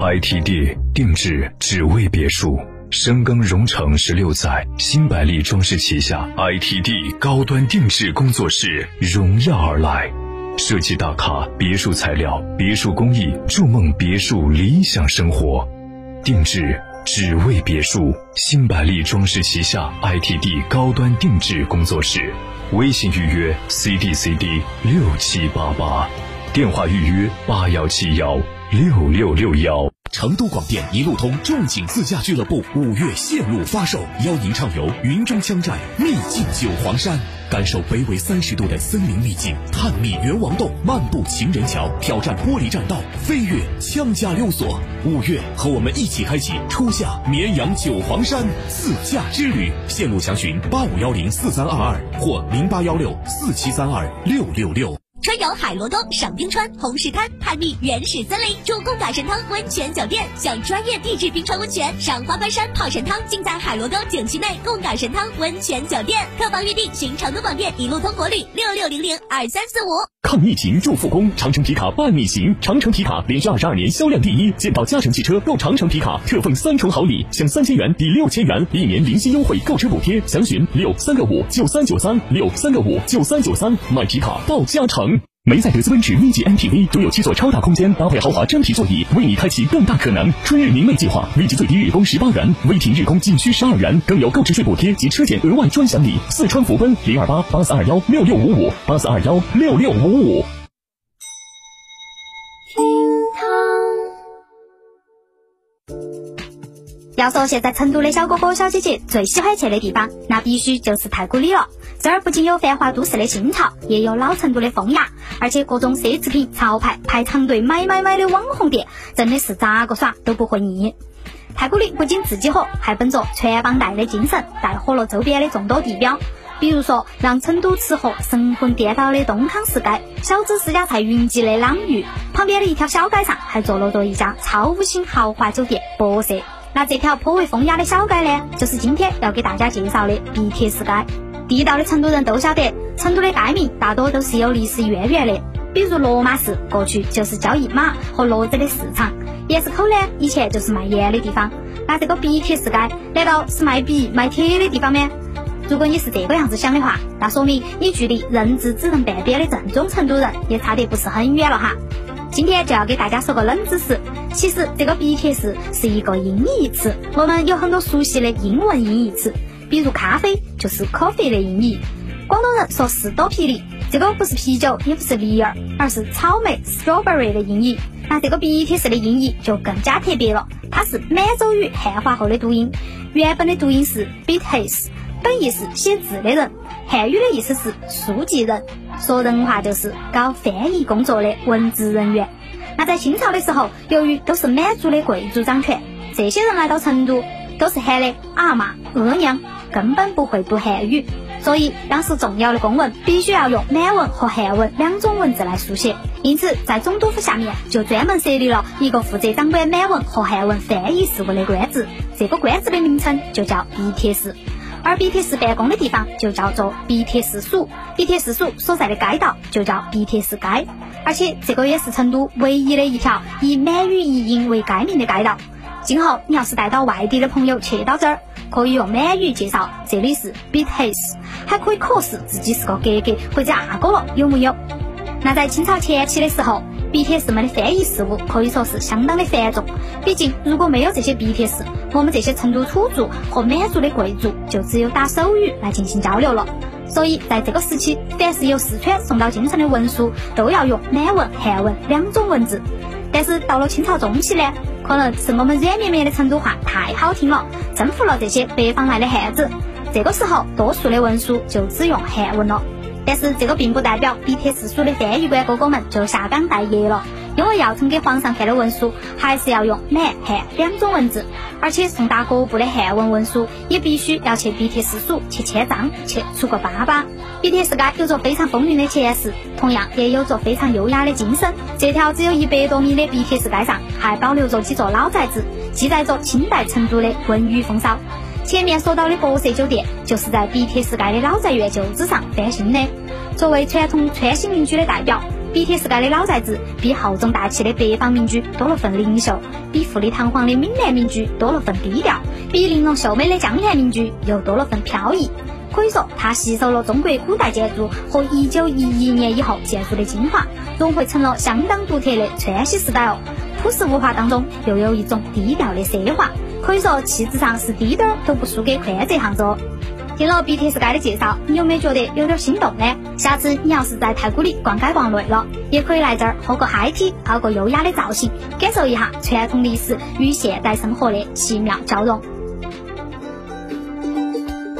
ITD 定制只为别墅，深耕荣城十六载，新百利装饰旗下 ITD 高端定制工作室荣耀而来，设计大咖别墅材料、别墅工艺，筑梦别墅理想生活，定制。只为别墅，新百利装饰旗下 ITD 高端定制工作室，微信预约 CDCD 六七八八，电话预约八幺七幺六六六幺。成都广电一路通众景自驾俱乐部五月线路发售，邀您畅游云中羌寨，秘境九黄山，感受北纬三十度的森林秘境，探秘猿王洞，漫步情人桥，挑战玻璃栈道，飞越羌家溜索。五月，和我们一起开启初夏绵阳九黄山自驾之旅。线路详询八五幺零四三二二或零八幺六四七三二六六六。春游海螺沟、赏冰川、红石滩，探秘原始森林，住贡嘎神汤温泉酒店，享专业地质冰川温泉，赏花幡山泡神汤，尽在海螺沟景区内贡嘎神汤温泉酒店。客房预订寻成都广电一路通国旅六六零零二三四五。抗疫情助复工，长城皮卡伴你行。长城皮卡连续二十二年销量第一，见到嘉诚汽车购长城皮卡特奉三重好礼，享三千元抵六千元，一年零息优惠购车补贴。详询六三个五九三九三六三个五九三九三，买皮卡到嘉诚。梅赛德斯奔驰 V 级 MPV 独有七座超大空间，搭配豪华真皮座椅，为你开启更大可能。春日明媚计划，V 级最低日供十八元，微停日供仅需十二元，更有购置税补贴及车险额外专享礼。四川福奔零二八八四二幺六六五五八四二幺六六五五。要说现在成都的小哥哥小姐姐最喜欢去的地方，那必须就是太古里了。这儿不仅有繁华都市的新潮，也有老成都的风雅，而且各种奢侈品、潮牌排长队买买买的网红店，真的是咋个耍都不会腻。太古里不仅自己火，还本着传帮带的精神，带火了周边的众多地标。比如说，让成都吃货神魂颠倒的东康市街，小资私家菜云集的朗寓，旁边的一条小街上还坐落着一家超五星豪华酒店博舍。那这条颇为风雅的小街呢，就是今天要给大家介绍的碧铁市街。地道的成都人都晓得，成都的街名大多都是有历史渊源的，比如罗马市过去就是交易马和骡子的市场，盐市口呢以前就是卖盐的地方。那这个碧铁市街难道是卖笔卖铁的地方吗？如果你是这个样子想的话，那说明你距离认字只能半边的正宗成都人也差得不是很远了哈。今天就要给大家说个冷知识，其实这个碧铁市是一个音译词，我们有很多熟悉的英文音译词，比如咖啡就是 coffee 的音译，广东人说士多啤梨，这个不是啤酒，也不是梨儿，而是草莓 strawberry 的音译。那这个碧铁市的音译就更加特别了，它是满洲语汉化后的读音，原本的读音是 bites。本意是写字的人，汉语的意思是书记人，说人话就是搞翻译工作的文职人员。那在清朝的时候，由于都是满族的贵族掌权，这些人来到成都都是喊的阿妈、额娘，根本不会读汉语，所以当时重要的公文必须要用满文和汉文两种文字来书写。因此，在总督府下面就专门设立了一个负责掌管满文和汉文翻译事务的官职，这个官职的名称就叫碧铁使。而碧铁市办公的地方就叫做碧铁市署，碧铁市署所在的街道就叫碧铁市街，而且这个也是成都唯一的一条以满语译音为街名的街道。今后你要是带到外地的朋友去到这儿，可以用满语介绍这里是 BTS，还可以 cos 自己是个格格或者阿哥了，有木有？那在清朝前期的时候，笔帖式们的翻译事务可以说是相当的繁重。毕竟如果没有这些笔帖式，我们这些成都土著和满族的贵族就只有打手语来进行交流了。所以在这个时期，凡是由四川送到京城的文书，都要用满文、汉文两种文字。但是到了清朝中期呢，可能是我们软绵绵的成都话太好听了，征服了这些北方来的汉子。这个时候，多数的文书就只用汉文了。但是这个并不代表笔帖式书的翻译官哥哥们就下岗待业了。因为要呈给皇上看的文书，还是要用满汉两种文字，而且送达各部的汉文文书，也必须要去笔帖式署去签章，去出个巴巴。笔帖式街有着非常风云的前世，同样也有着非常优雅的今生。这条只有一百多米的笔帖式街上，还保留着几座老宅子，记载着清代成都的文娱风骚。前面说到的博舍酒店，就是在笔帖式街的老宅院旧址上翻新的。作为传统川西民居的代表。笔帖式街的老宅子比厚重大气的北方民居多了份灵秀，比富丽堂皇的闽南民居多了份低调，比玲珑秀美的江南民居又多了份飘逸。可以说，它吸收了中国古代建筑和一九一一年以后建筑的精华，融汇成了相当独特的川西 style。朴实无华当中又有一种低调的奢华，可以说气质上是低点儿都不输给宽窄杭州。听了笔帖式街的介绍，你有没有觉得有点心动呢？下次你要是在太古里逛街逛累了，也可以来这儿喝个嗨 T，泡个优雅的造型，感受一下传统历史与现代生活的奇妙交融。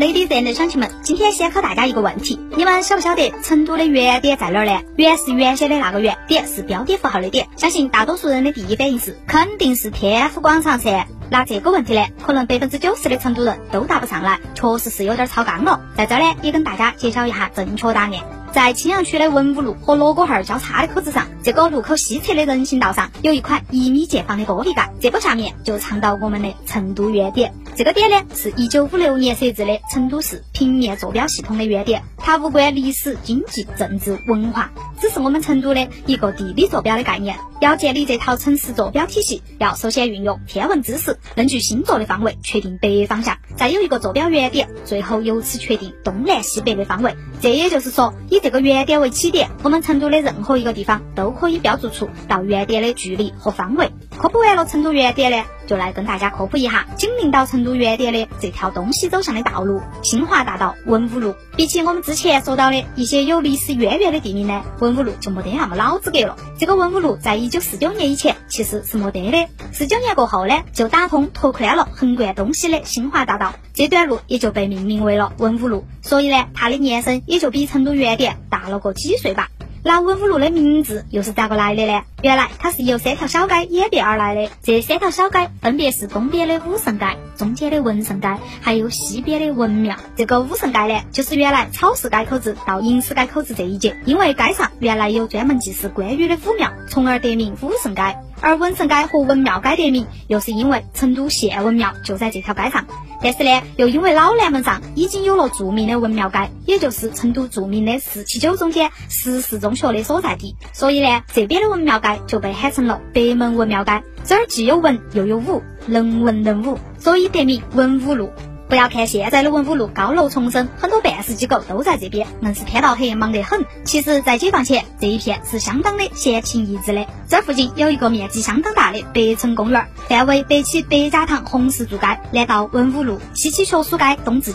Ladies and gentlemen，今天先考大家一个问题：你们晓不晓得成都的原点在哪儿呢？原是原先的那个原，点是标点符号的点。相信大多数人的第一反应是肯定是天府广场噻。那这个问题呢，可能百分之九十的成都人都答不上来，确实是有点超纲了。在这儿呢，也跟大家揭晓一下正确答案。在青羊区的文武路和罗锅巷交叉的口子上，这个路口西侧的人行道上有一块一米见方的玻璃盖，这个下面就藏到我们的成都原点。这个点呢，是一九五六年设置的成都市平面坐标系统的原点，它无关历史、经济、政治、文化。只是我们成都的一个地理坐标的概念。要建立这套城市坐标体系，要首先运用天文知识，根据星座的方位确定北方向，再有一个坐标原点，最后由此确定东南西北的方位。这也就是说，以这个原点为起点，我们成都的任何一个地方都可以标注出到原点的距离和方位。科普完了成都原点呢，就来跟大家科普一下紧邻到成都原点的这条东西走向的道路——新华大道文武路。比起我们之前说到的一些有历史渊源的地名呢。文武路就没得那么老资格了。这个文武路在一九四九年以前其实是没得的。四九年过后呢，就打通拓宽了横贯东西的新华大道，这段路也就被命名为了文武路。所以呢，它的年深也就比成都原点大了个几岁吧。那文武路的名字又是咋个来的呢？原来它是由三条小街演变而来的。这三条小街分别是东边的武圣街、中间的文圣街，还有西边的文庙。这个武圣街呢，就是原来草市街口子到银市街口子这一节，因为街上原来有专门祭祀关羽的武庙，从而得名武圣街。而文圣街和文庙街得名，又是因为成都县文庙就在这条街上。但是呢，又因为老南门上已经有了著名的文庙街，也就是成都著名的四七九中间十四中学的所在地，所以呢，这边的文庙街就被喊成了北门文庙街。这儿既有文又有武，能文能武，所以得名文武路。不要看现在的文武路高楼丛生，很多办事机构都在这边，硬是天到黑，忙得很。其实，在解放前，这一片是相当的闲情逸致的。这附近有一个面积相当大的北城公园，范围北起北家塘红石柱街，南到文武路，西起学书街东至。